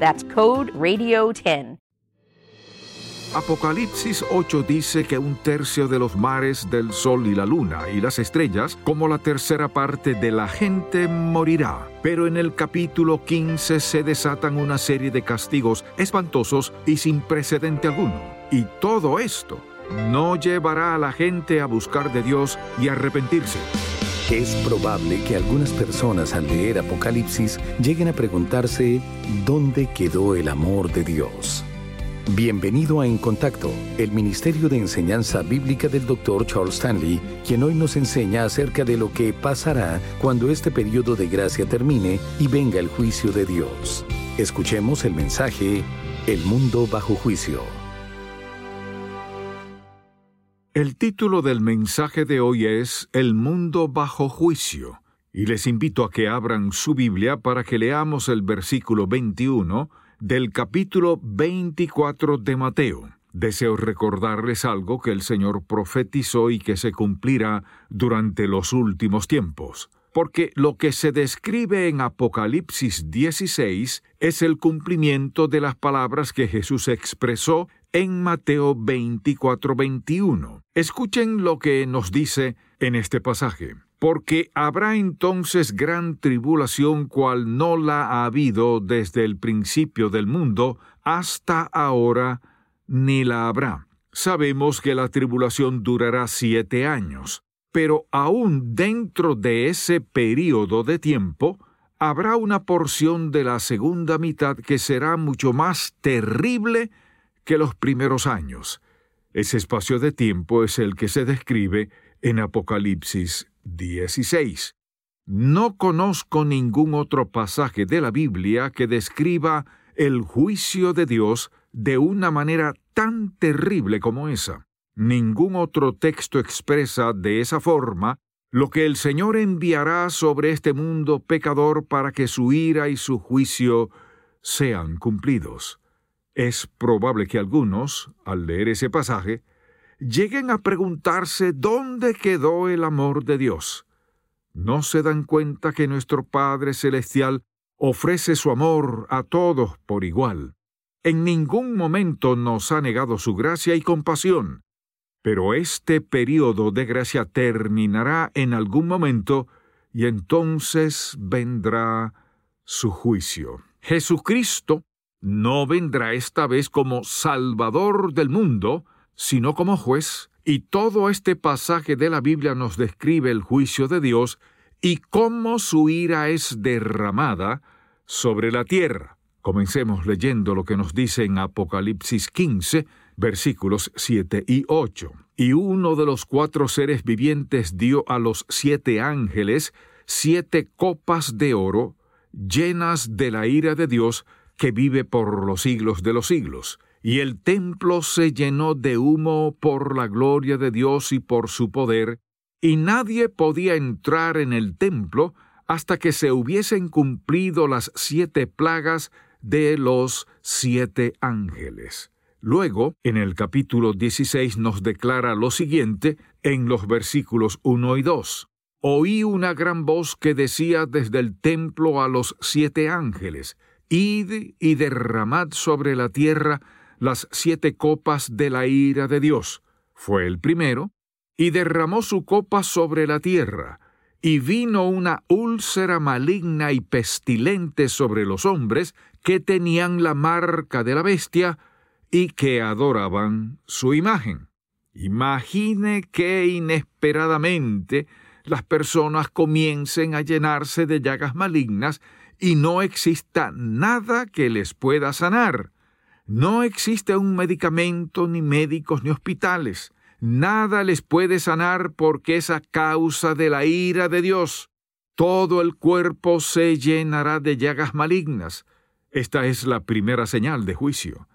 That's code RADIO10. Apocalipsis 8 dice que un tercio de los mares del sol y la luna y las estrellas, como la tercera parte de la gente, morirá. Pero en el capítulo 15 se desatan una serie de castigos espantosos y sin precedente alguno. Y todo esto no llevará a la gente a buscar de Dios y arrepentirse. Es probable que algunas personas al leer Apocalipsis lleguen a preguntarse, ¿dónde quedó el amor de Dios? Bienvenido a En Contacto, el Ministerio de Enseñanza Bíblica del Dr. Charles Stanley, quien hoy nos enseña acerca de lo que pasará cuando este periodo de gracia termine y venga el juicio de Dios. Escuchemos el mensaje El mundo bajo juicio. El título del mensaje de hoy es El mundo bajo juicio, y les invito a que abran su Biblia para que leamos el versículo 21 del capítulo 24 de Mateo. Deseo recordarles algo que el Señor profetizó y que se cumplirá durante los últimos tiempos. Porque lo que se describe en Apocalipsis 16 es el cumplimiento de las palabras que Jesús expresó en Mateo 24-21. Escuchen lo que nos dice en este pasaje porque habrá entonces gran tribulación cual no la ha habido desde el principio del mundo hasta ahora, ni la habrá. Sabemos que la tribulación durará siete años, pero aún dentro de ese período de tiempo, habrá una porción de la segunda mitad que será mucho más terrible que los primeros años. Ese espacio de tiempo es el que se describe en Apocalipsis 16. No conozco ningún otro pasaje de la Biblia que describa el juicio de Dios de una manera tan terrible como esa. Ningún otro texto expresa de esa forma lo que el Señor enviará sobre este mundo pecador para que su ira y su juicio sean cumplidos. Es probable que algunos, al leer ese pasaje, lleguen a preguntarse dónde quedó el amor de Dios. ¿No se dan cuenta que nuestro Padre Celestial ofrece su amor a todos por igual? En ningún momento nos ha negado su gracia y compasión. Pero este periodo de gracia terminará en algún momento y entonces vendrá su juicio. Jesucristo no vendrá esta vez como Salvador del mundo, sino como juez, y todo este pasaje de la Biblia nos describe el juicio de Dios y cómo su ira es derramada sobre la tierra. Comencemos leyendo lo que nos dice en Apocalipsis 15, versículos 7 y 8. Y uno de los cuatro seres vivientes dio a los siete ángeles siete copas de oro llenas de la ira de Dios que vive por los siglos de los siglos y el templo se llenó de humo por la gloria de Dios y por su poder, y nadie podía entrar en el templo hasta que se hubiesen cumplido las siete plagas de los siete ángeles. Luego, en el capítulo 16 nos declara lo siguiente en los versículos 1 y 2. Oí una gran voz que decía desde el templo a los siete ángeles, Id y derramad sobre la tierra las siete copas de la ira de Dios. Fue el primero, y derramó su copa sobre la tierra, y vino una úlcera maligna y pestilente sobre los hombres que tenían la marca de la bestia y que adoraban su imagen. Imagine que inesperadamente las personas comiencen a llenarse de llagas malignas y no exista nada que les pueda sanar. No existe un medicamento, ni médicos, ni hospitales. Nada les puede sanar porque es a causa de la ira de Dios. Todo el cuerpo se llenará de llagas malignas. Esta es la primera señal de juicio.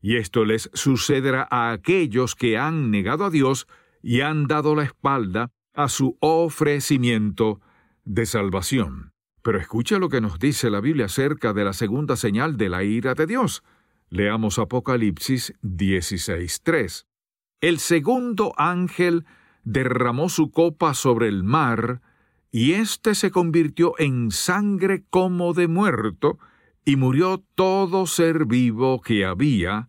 Y esto les sucederá a aquellos que han negado a Dios y han dado la espalda a su ofrecimiento de salvación. Pero escucha lo que nos dice la Biblia acerca de la segunda señal de la ira de Dios. Leamos Apocalipsis 16.3. El segundo ángel derramó su copa sobre el mar, y éste se convirtió en sangre como de muerto, y murió todo ser vivo que había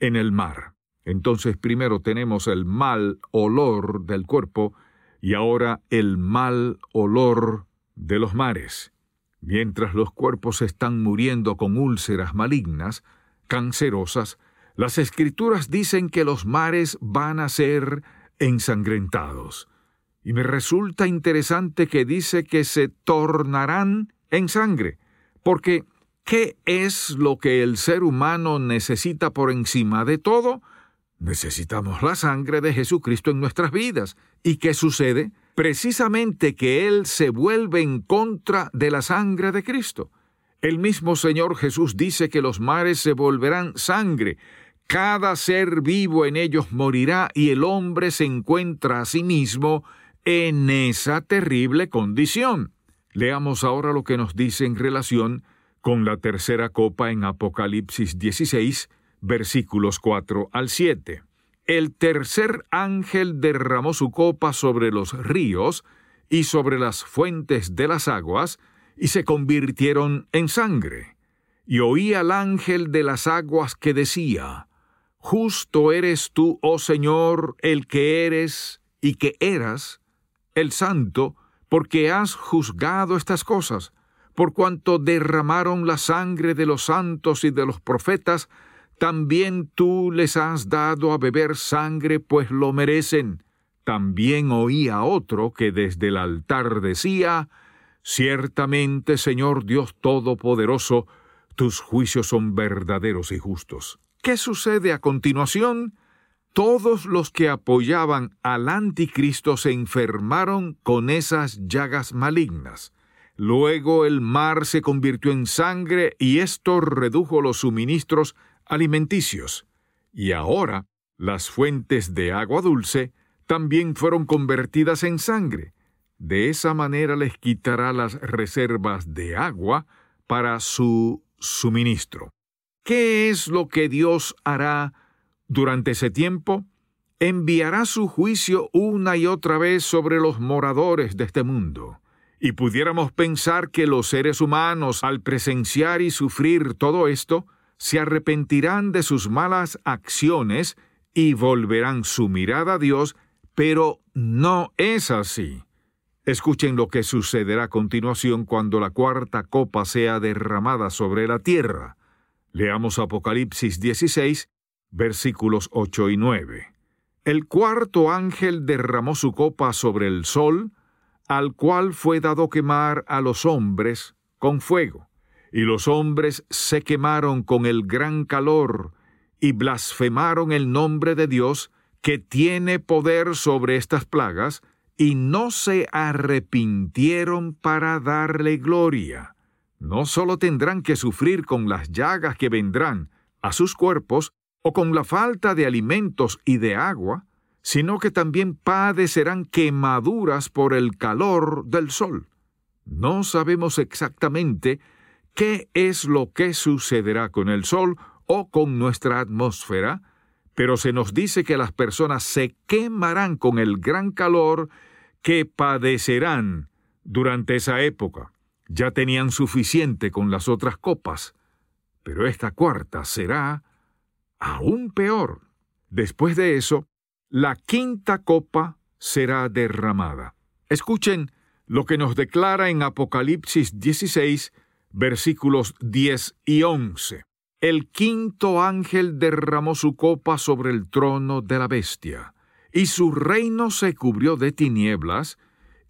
en el mar. Entonces primero tenemos el mal olor del cuerpo, y ahora el mal olor de los mares. Mientras los cuerpos están muriendo con úlceras malignas, cancerosas, las escrituras dicen que los mares van a ser ensangrentados. Y me resulta interesante que dice que se tornarán en sangre, porque ¿qué es lo que el ser humano necesita por encima de todo? Necesitamos la sangre de Jesucristo en nuestras vidas. ¿Y qué sucede? Precisamente que Él se vuelve en contra de la sangre de Cristo. El mismo Señor Jesús dice que los mares se volverán sangre, cada ser vivo en ellos morirá y el hombre se encuentra a sí mismo en esa terrible condición. Leamos ahora lo que nos dice en relación con la tercera copa en Apocalipsis 16, versículos 4 al 7 el tercer ángel derramó su copa sobre los ríos y sobre las fuentes de las aguas, y se convirtieron en sangre. Y oí al ángel de las aguas que decía, Justo eres tú, oh Señor, el que eres y que eras, el santo, porque has juzgado estas cosas, por cuanto derramaron la sangre de los santos y de los profetas, también tú les has dado a beber sangre, pues lo merecen. También oí a otro que desde el altar decía, Ciertamente, Señor Dios Todopoderoso, tus juicios son verdaderos y justos. ¿Qué sucede a continuación? Todos los que apoyaban al anticristo se enfermaron con esas llagas malignas. Luego el mar se convirtió en sangre y esto redujo los suministros alimenticios, y ahora las fuentes de agua dulce también fueron convertidas en sangre. De esa manera les quitará las reservas de agua para su suministro. ¿Qué es lo que Dios hará durante ese tiempo? Enviará su juicio una y otra vez sobre los moradores de este mundo. Y pudiéramos pensar que los seres humanos, al presenciar y sufrir todo esto, se arrepentirán de sus malas acciones y volverán su mirada a Dios, pero no es así. Escuchen lo que sucederá a continuación cuando la cuarta copa sea derramada sobre la tierra. Leamos Apocalipsis 16, versículos 8 y 9. El cuarto ángel derramó su copa sobre el sol, al cual fue dado quemar a los hombres con fuego y los hombres se quemaron con el gran calor y blasfemaron el nombre de Dios que tiene poder sobre estas plagas, y no se arrepintieron para darle gloria. No sólo tendrán que sufrir con las llagas que vendrán a sus cuerpos, o con la falta de alimentos y de agua, sino que también padecerán quemaduras por el calor del sol. No sabemos exactamente qué es lo que sucederá con el Sol o con nuestra atmósfera, pero se nos dice que las personas se quemarán con el gran calor que padecerán durante esa época. Ya tenían suficiente con las otras copas, pero esta cuarta será aún peor. Después de eso, la quinta copa será derramada. Escuchen lo que nos declara en Apocalipsis 16, versículos 10 y 11. El quinto ángel derramó su copa sobre el trono de la bestia, y su reino se cubrió de tinieblas,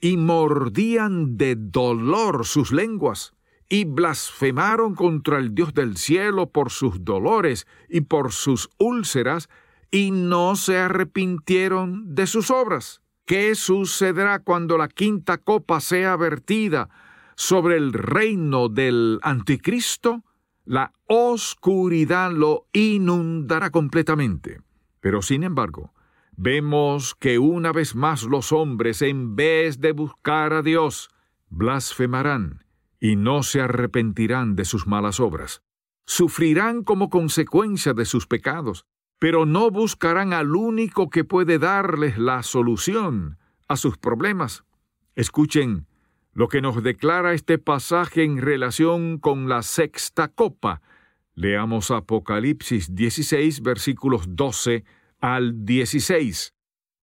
y mordían de dolor sus lenguas, y blasfemaron contra el Dios del cielo por sus dolores y por sus úlceras, y no se arrepintieron de sus obras. ¿Qué sucederá cuando la quinta copa sea vertida sobre el reino del anticristo? La oscuridad lo inundará completamente. Pero sin embargo, vemos que una vez más los hombres, en vez de buscar a Dios, blasfemarán y no se arrepentirán de sus malas obras. Sufrirán como consecuencia de sus pecados, pero no buscarán al único que puede darles la solución a sus problemas. Escuchen lo que nos declara este pasaje en relación con la sexta copa. Leamos Apocalipsis 16 versículos 12 al 16.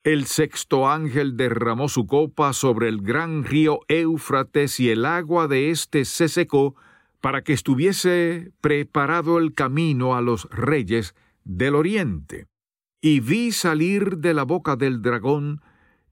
El sexto ángel derramó su copa sobre el gran río Éufrates y el agua de éste se secó para que estuviese preparado el camino a los reyes del oriente. Y vi salir de la boca del dragón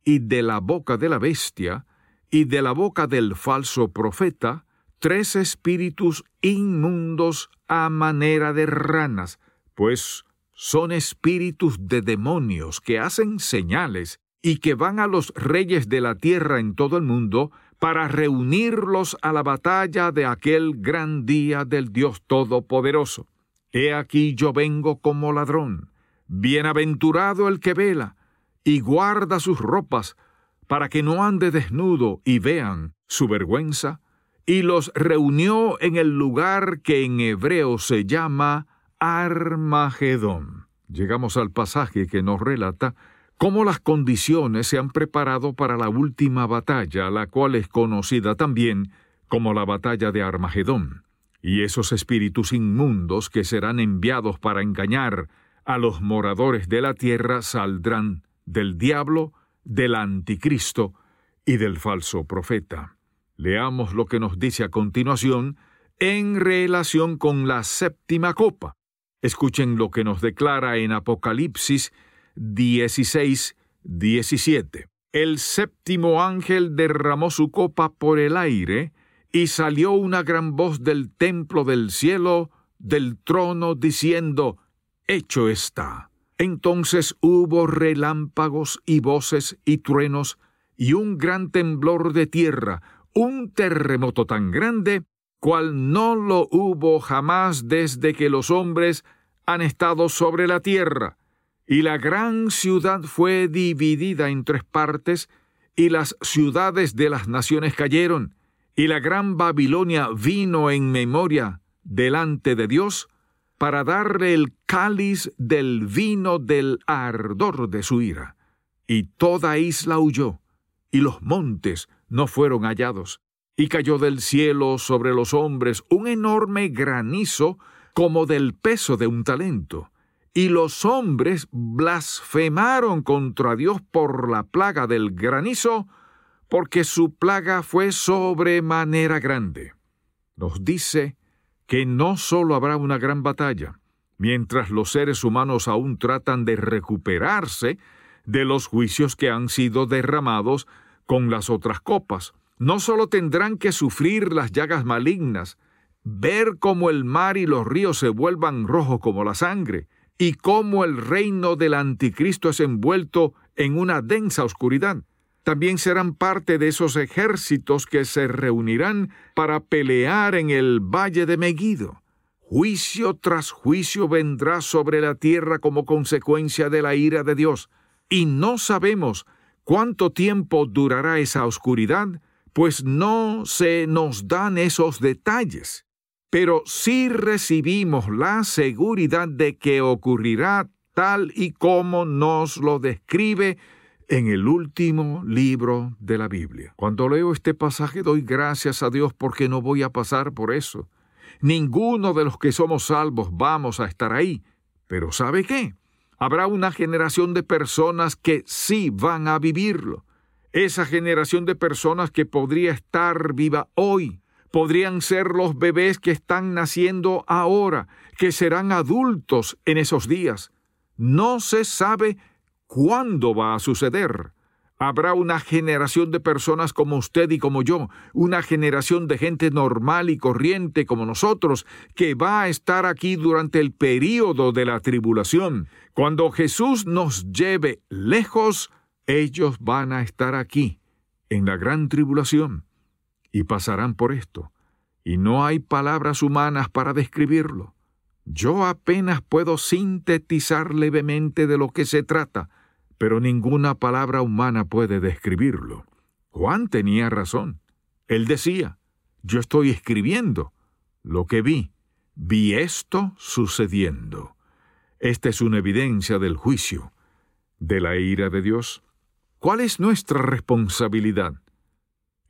y de la boca de la bestia y de la boca del falso profeta tres espíritus inmundos a manera de ranas, pues son espíritus de demonios que hacen señales y que van a los reyes de la tierra en todo el mundo para reunirlos a la batalla de aquel gran día del Dios Todopoderoso. He aquí yo vengo como ladrón. Bienaventurado el que vela y guarda sus ropas, para que no ande desnudo y vean su vergüenza, y los reunió en el lugar que en hebreo se llama Armagedón. Llegamos al pasaje que nos relata cómo las condiciones se han preparado para la última batalla, la cual es conocida también como la batalla de Armagedón. Y esos espíritus inmundos que serán enviados para engañar a los moradores de la tierra saldrán del diablo, del anticristo y del falso profeta. Leamos lo que nos dice a continuación en relación con la séptima copa. Escuchen lo que nos declara en Apocalipsis 16, 17. El séptimo ángel derramó su copa por el aire, y salió una gran voz del templo del cielo, del trono, diciendo, Hecho está. Entonces hubo relámpagos y voces y truenos, y un gran temblor de tierra, un terremoto tan grande cual no lo hubo jamás desde que los hombres han estado sobre la tierra. Y la gran ciudad fue dividida en tres partes, y las ciudades de las naciones cayeron, y la gran Babilonia vino en memoria delante de Dios para darle el cáliz del vino del ardor de su ira. Y toda isla huyó, y los montes no fueron hallados y cayó del cielo sobre los hombres un enorme granizo como del peso de un talento. Y los hombres blasfemaron contra Dios por la plaga del granizo, porque su plaga fue sobremanera grande. Nos dice que no sólo habrá una gran batalla, mientras los seres humanos aún tratan de recuperarse de los juicios que han sido derramados con las otras copas, no solo tendrán que sufrir las llagas malignas, ver cómo el mar y los ríos se vuelvan rojos como la sangre, y cómo el reino del anticristo es envuelto en una densa oscuridad. También serán parte de esos ejércitos que se reunirán para pelear en el valle de Megiddo. Juicio tras juicio vendrá sobre la tierra como consecuencia de la ira de Dios, y no sabemos cuánto tiempo durará esa oscuridad, pues no se nos dan esos detalles, pero sí recibimos la seguridad de que ocurrirá tal y como nos lo describe en el último libro de la Biblia. Cuando leo este pasaje doy gracias a Dios porque no voy a pasar por eso. Ninguno de los que somos salvos vamos a estar ahí. Pero ¿sabe qué? Habrá una generación de personas que sí van a vivirlo esa generación de personas que podría estar viva hoy, podrían ser los bebés que están naciendo ahora, que serán adultos en esos días. No se sabe cuándo va a suceder. Habrá una generación de personas como usted y como yo, una generación de gente normal y corriente como nosotros, que va a estar aquí durante el período de la tribulación. Cuando Jesús nos lleve lejos, ellos van a estar aquí, en la gran tribulación, y pasarán por esto. Y no hay palabras humanas para describirlo. Yo apenas puedo sintetizar levemente de lo que se trata, pero ninguna palabra humana puede describirlo. Juan tenía razón. Él decía, yo estoy escribiendo lo que vi, vi esto sucediendo. Esta es una evidencia del juicio, de la ira de Dios. ¿Cuál es nuestra responsabilidad?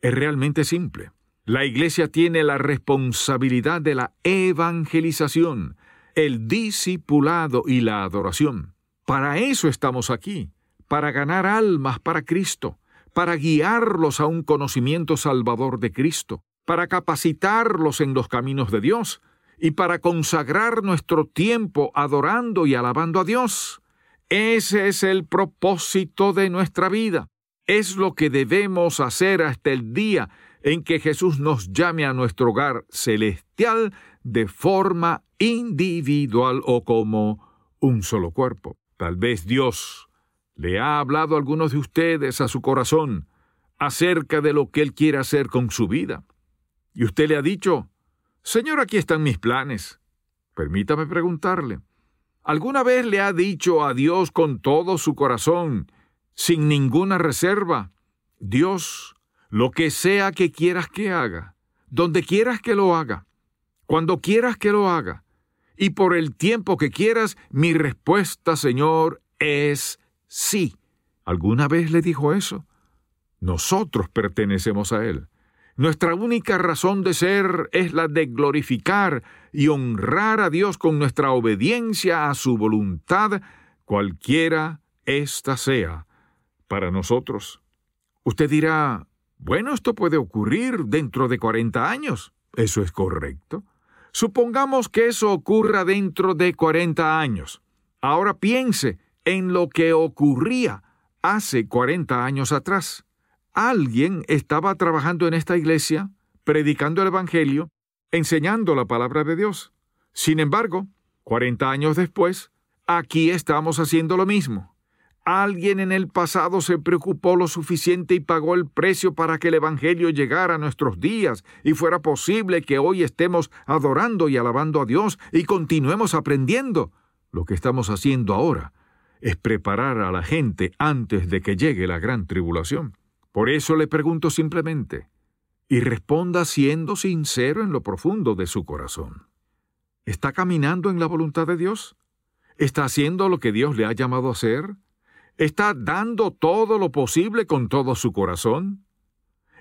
Es realmente simple. La Iglesia tiene la responsabilidad de la evangelización, el discipulado y la adoración. Para eso estamos aquí, para ganar almas para Cristo, para guiarlos a un conocimiento salvador de Cristo, para capacitarlos en los caminos de Dios y para consagrar nuestro tiempo adorando y alabando a Dios. Ese es el propósito de nuestra vida. Es lo que debemos hacer hasta el día en que Jesús nos llame a nuestro hogar celestial de forma individual o como un solo cuerpo. Tal vez Dios le ha hablado a algunos de ustedes a su corazón acerca de lo que Él quiere hacer con su vida. Y usted le ha dicho, Señor, aquí están mis planes. Permítame preguntarle, ¿alguna vez le ha dicho a Dios con todo su corazón, sin ninguna reserva, Dios, lo que sea que quieras que haga, donde quieras que lo haga, cuando quieras que lo haga, y por el tiempo que quieras, mi respuesta, Señor, es sí. ¿Alguna vez le dijo eso? Nosotros pertenecemos a Él. Nuestra única razón de ser es la de glorificar y honrar a Dios con nuestra obediencia a su voluntad, cualquiera ésta sea, para nosotros. Usted dirá, bueno, esto puede ocurrir dentro de 40 años. Eso es correcto. Supongamos que eso ocurra dentro de 40 años. Ahora piense en lo que ocurría hace 40 años atrás. Alguien estaba trabajando en esta iglesia, predicando el Evangelio, enseñando la palabra de Dios. Sin embargo, 40 años después, aquí estamos haciendo lo mismo. Alguien en el pasado se preocupó lo suficiente y pagó el precio para que el Evangelio llegara a nuestros días y fuera posible que hoy estemos adorando y alabando a Dios y continuemos aprendiendo. Lo que estamos haciendo ahora es preparar a la gente antes de que llegue la gran tribulación. Por eso le pregunto simplemente, y responda siendo sincero en lo profundo de su corazón. ¿Está caminando en la voluntad de Dios? ¿Está haciendo lo que Dios le ha llamado a hacer? ¿Está dando todo lo posible con todo su corazón?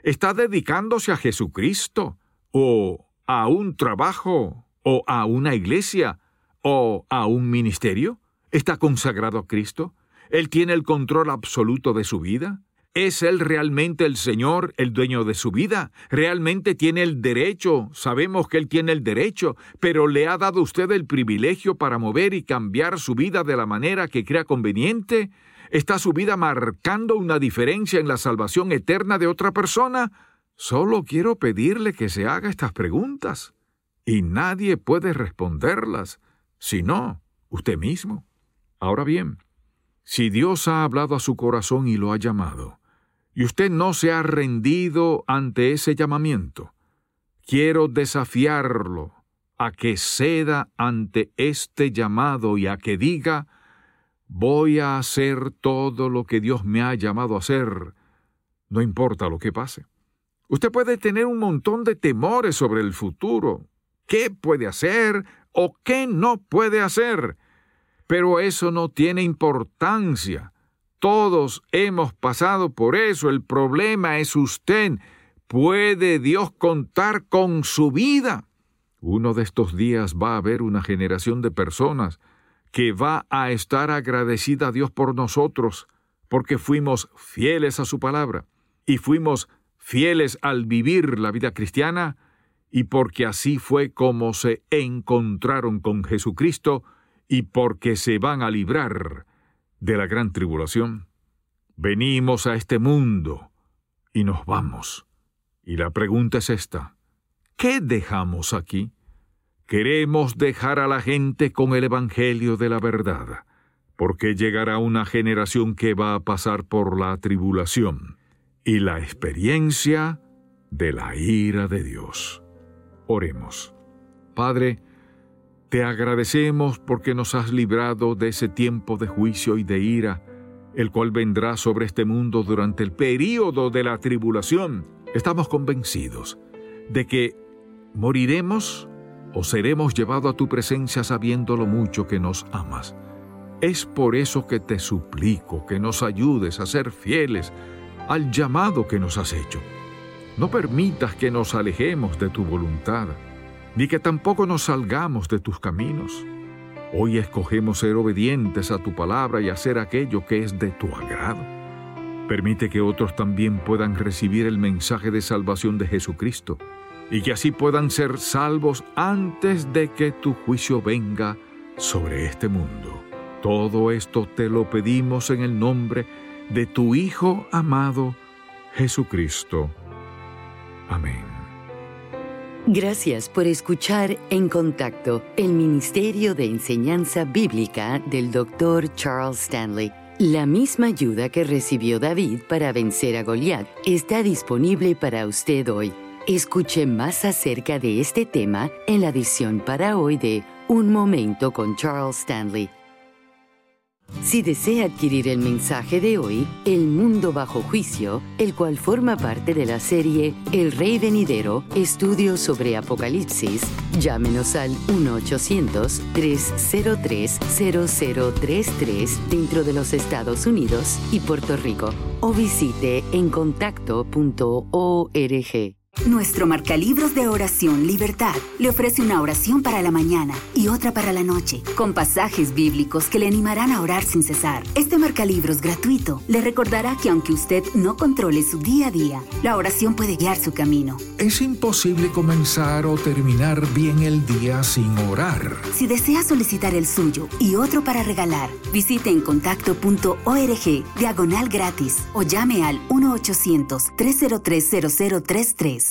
¿Está dedicándose a Jesucristo? ¿O a un trabajo? ¿O a una iglesia? ¿O a un ministerio? ¿Está consagrado a Cristo? ¿Él tiene el control absoluto de su vida? ¿Es Él realmente el Señor, el dueño de su vida? ¿Realmente tiene el derecho? Sabemos que Él tiene el derecho, pero ¿le ha dado usted el privilegio para mover y cambiar su vida de la manera que crea conveniente? ¿Está su vida marcando una diferencia en la salvación eterna de otra persona? Solo quiero pedirle que se haga estas preguntas. Y nadie puede responderlas, sino usted mismo. Ahora bien, si Dios ha hablado a su corazón y lo ha llamado, y usted no se ha rendido ante ese llamamiento, quiero desafiarlo a que ceda ante este llamado y a que diga, voy a hacer todo lo que Dios me ha llamado a hacer, no importa lo que pase. Usted puede tener un montón de temores sobre el futuro, qué puede hacer o qué no puede hacer, pero eso no tiene importancia. Todos hemos pasado por eso. El problema es usted. ¿Puede Dios contar con su vida? Uno de estos días va a haber una generación de personas que va a estar agradecida a Dios por nosotros, porque fuimos fieles a su palabra y fuimos fieles al vivir la vida cristiana, y porque así fue como se encontraron con Jesucristo y porque se van a librar de la gran tribulación. Venimos a este mundo y nos vamos. Y la pregunta es esta. ¿Qué dejamos aquí? Queremos dejar a la gente con el Evangelio de la verdad, porque llegará una generación que va a pasar por la tribulación y la experiencia de la ira de Dios. Oremos. Padre, te agradecemos porque nos has librado de ese tiempo de juicio y de ira, el cual vendrá sobre este mundo durante el período de la tribulación. Estamos convencidos de que moriremos o seremos llevados a tu presencia sabiendo lo mucho que nos amas. Es por eso que te suplico que nos ayudes a ser fieles al llamado que nos has hecho. No permitas que nos alejemos de tu voluntad, ni que tampoco nos salgamos de tus caminos. Hoy escogemos ser obedientes a tu palabra y hacer aquello que es de tu agrado. Permite que otros también puedan recibir el mensaje de salvación de Jesucristo y que así puedan ser salvos antes de que tu juicio venga sobre este mundo. Todo esto te lo pedimos en el nombre de tu Hijo amado, Jesucristo. Amén. Gracias por escuchar En Contacto, el Ministerio de Enseñanza Bíblica del Dr. Charles Stanley. La misma ayuda que recibió David para vencer a Goliat está disponible para usted hoy. Escuche más acerca de este tema en la edición para hoy de Un Momento con Charles Stanley. Si desea adquirir el mensaje de hoy, El Mundo Bajo Juicio, el cual forma parte de la serie El Rey Venidero, Estudios sobre Apocalipsis, llámenos al 1-800-303-0033 dentro de los Estados Unidos y Puerto Rico o visite encontacto.org. Nuestro marcalibros de oración Libertad le ofrece una oración para la mañana y otra para la noche, con pasajes bíblicos que le animarán a orar sin cesar. Este marcalibros gratuito le recordará que aunque usted no controle su día a día, la oración puede guiar su camino. Es imposible comenzar o terminar bien el día sin orar. Si desea solicitar el suyo y otro para regalar, visite en contacto.org diagonal gratis o llame al 1-800-303-0033.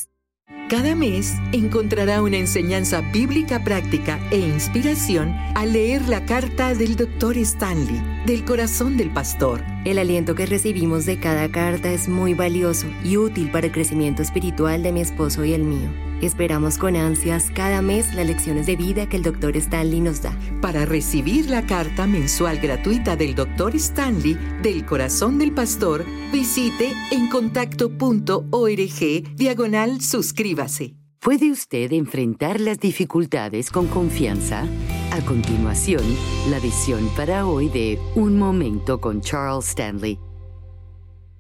Cada mes encontrará una enseñanza bíblica práctica e inspiración al leer la carta del Dr. Stanley, del corazón del pastor. El aliento que recibimos de cada carta es muy valioso y útil para el crecimiento espiritual de mi esposo y el mío. Esperamos con ansias cada mes las lecciones de vida que el Dr. Stanley nos da. Para recibir la carta mensual gratuita del Dr. Stanley del corazón del pastor, visite encontacto.org diagonal suscríbase. ¿Puede usted enfrentar las dificultades con confianza? A continuación, la visión para hoy de Un Momento con Charles Stanley.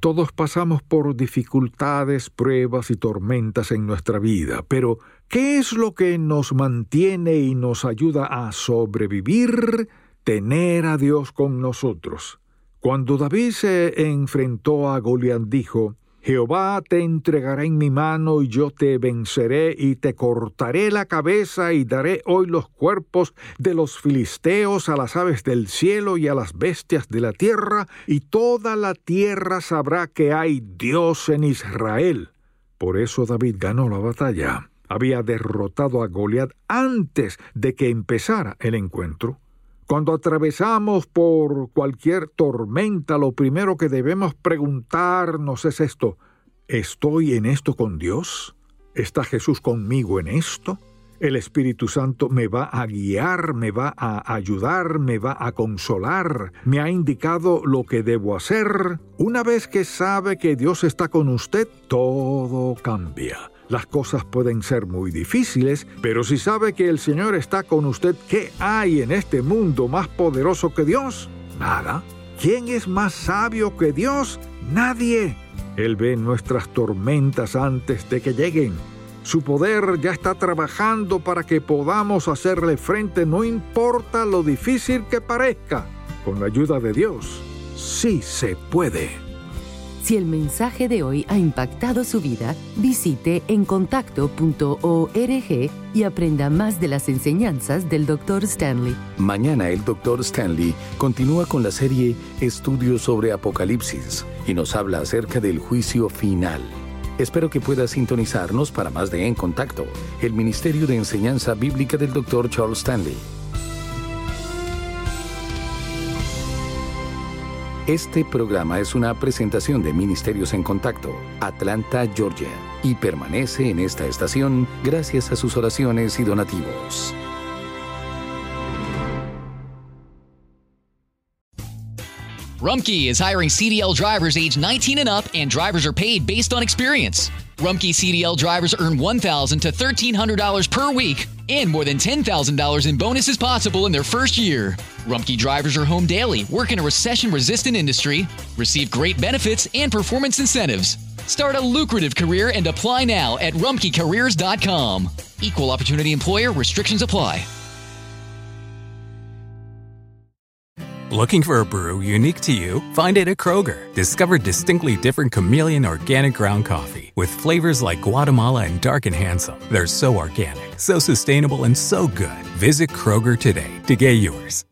Todos pasamos por dificultades, pruebas y tormentas en nuestra vida, pero ¿qué es lo que nos mantiene y nos ayuda a sobrevivir? Tener a Dios con nosotros. Cuando David se enfrentó a Goliat dijo, Jehová te entregará en mi mano y yo te venceré y te cortaré la cabeza y daré hoy los cuerpos de los filisteos a las aves del cielo y a las bestias de la tierra, y toda la tierra sabrá que hay Dios en Israel. Por eso David ganó la batalla. Había derrotado a Goliat antes de que empezara el encuentro. Cuando atravesamos por cualquier tormenta, lo primero que debemos preguntarnos es esto, ¿estoy en esto con Dios? ¿Está Jesús conmigo en esto? El Espíritu Santo me va a guiar, me va a ayudar, me va a consolar, me ha indicado lo que debo hacer. Una vez que sabe que Dios está con usted, todo cambia. Las cosas pueden ser muy difíciles, pero si sabe que el Señor está con usted, ¿qué hay en este mundo más poderoso que Dios? Nada. ¿Quién es más sabio que Dios? Nadie. Él ve nuestras tormentas antes de que lleguen. Su poder ya está trabajando para que podamos hacerle frente, no importa lo difícil que parezca. Con la ayuda de Dios, sí se puede. Si el mensaje de hoy ha impactado su vida, visite encontacto.org y aprenda más de las enseñanzas del Dr. Stanley. Mañana el Dr. Stanley continúa con la serie Estudios sobre Apocalipsis y nos habla acerca del juicio final. Espero que pueda sintonizarnos para más de En Contacto, el Ministerio de Enseñanza Bíblica del Dr. Charles Stanley. Este programa es una presentación de Ministerios en Contacto, Atlanta, Georgia, y permanece en esta estación gracias a sus oraciones y donativos. Rumkey is hiring CDL drivers age 19 and up, and drivers are paid based on experience. Rumkey CDL drivers earn $1,000 to $1,300 per week and more than $10,000 in bonuses possible in their first year. Rumkey drivers are home daily, work in a recession resistant industry, receive great benefits and performance incentives. Start a lucrative career and apply now at rumkeycareers.com. Equal opportunity employer restrictions apply. Looking for a brew unique to you? Find it at Kroger. Discover distinctly different chameleon organic ground coffee with flavors like Guatemala and Dark and Handsome. They're so organic, so sustainable, and so good. Visit Kroger today to get yours.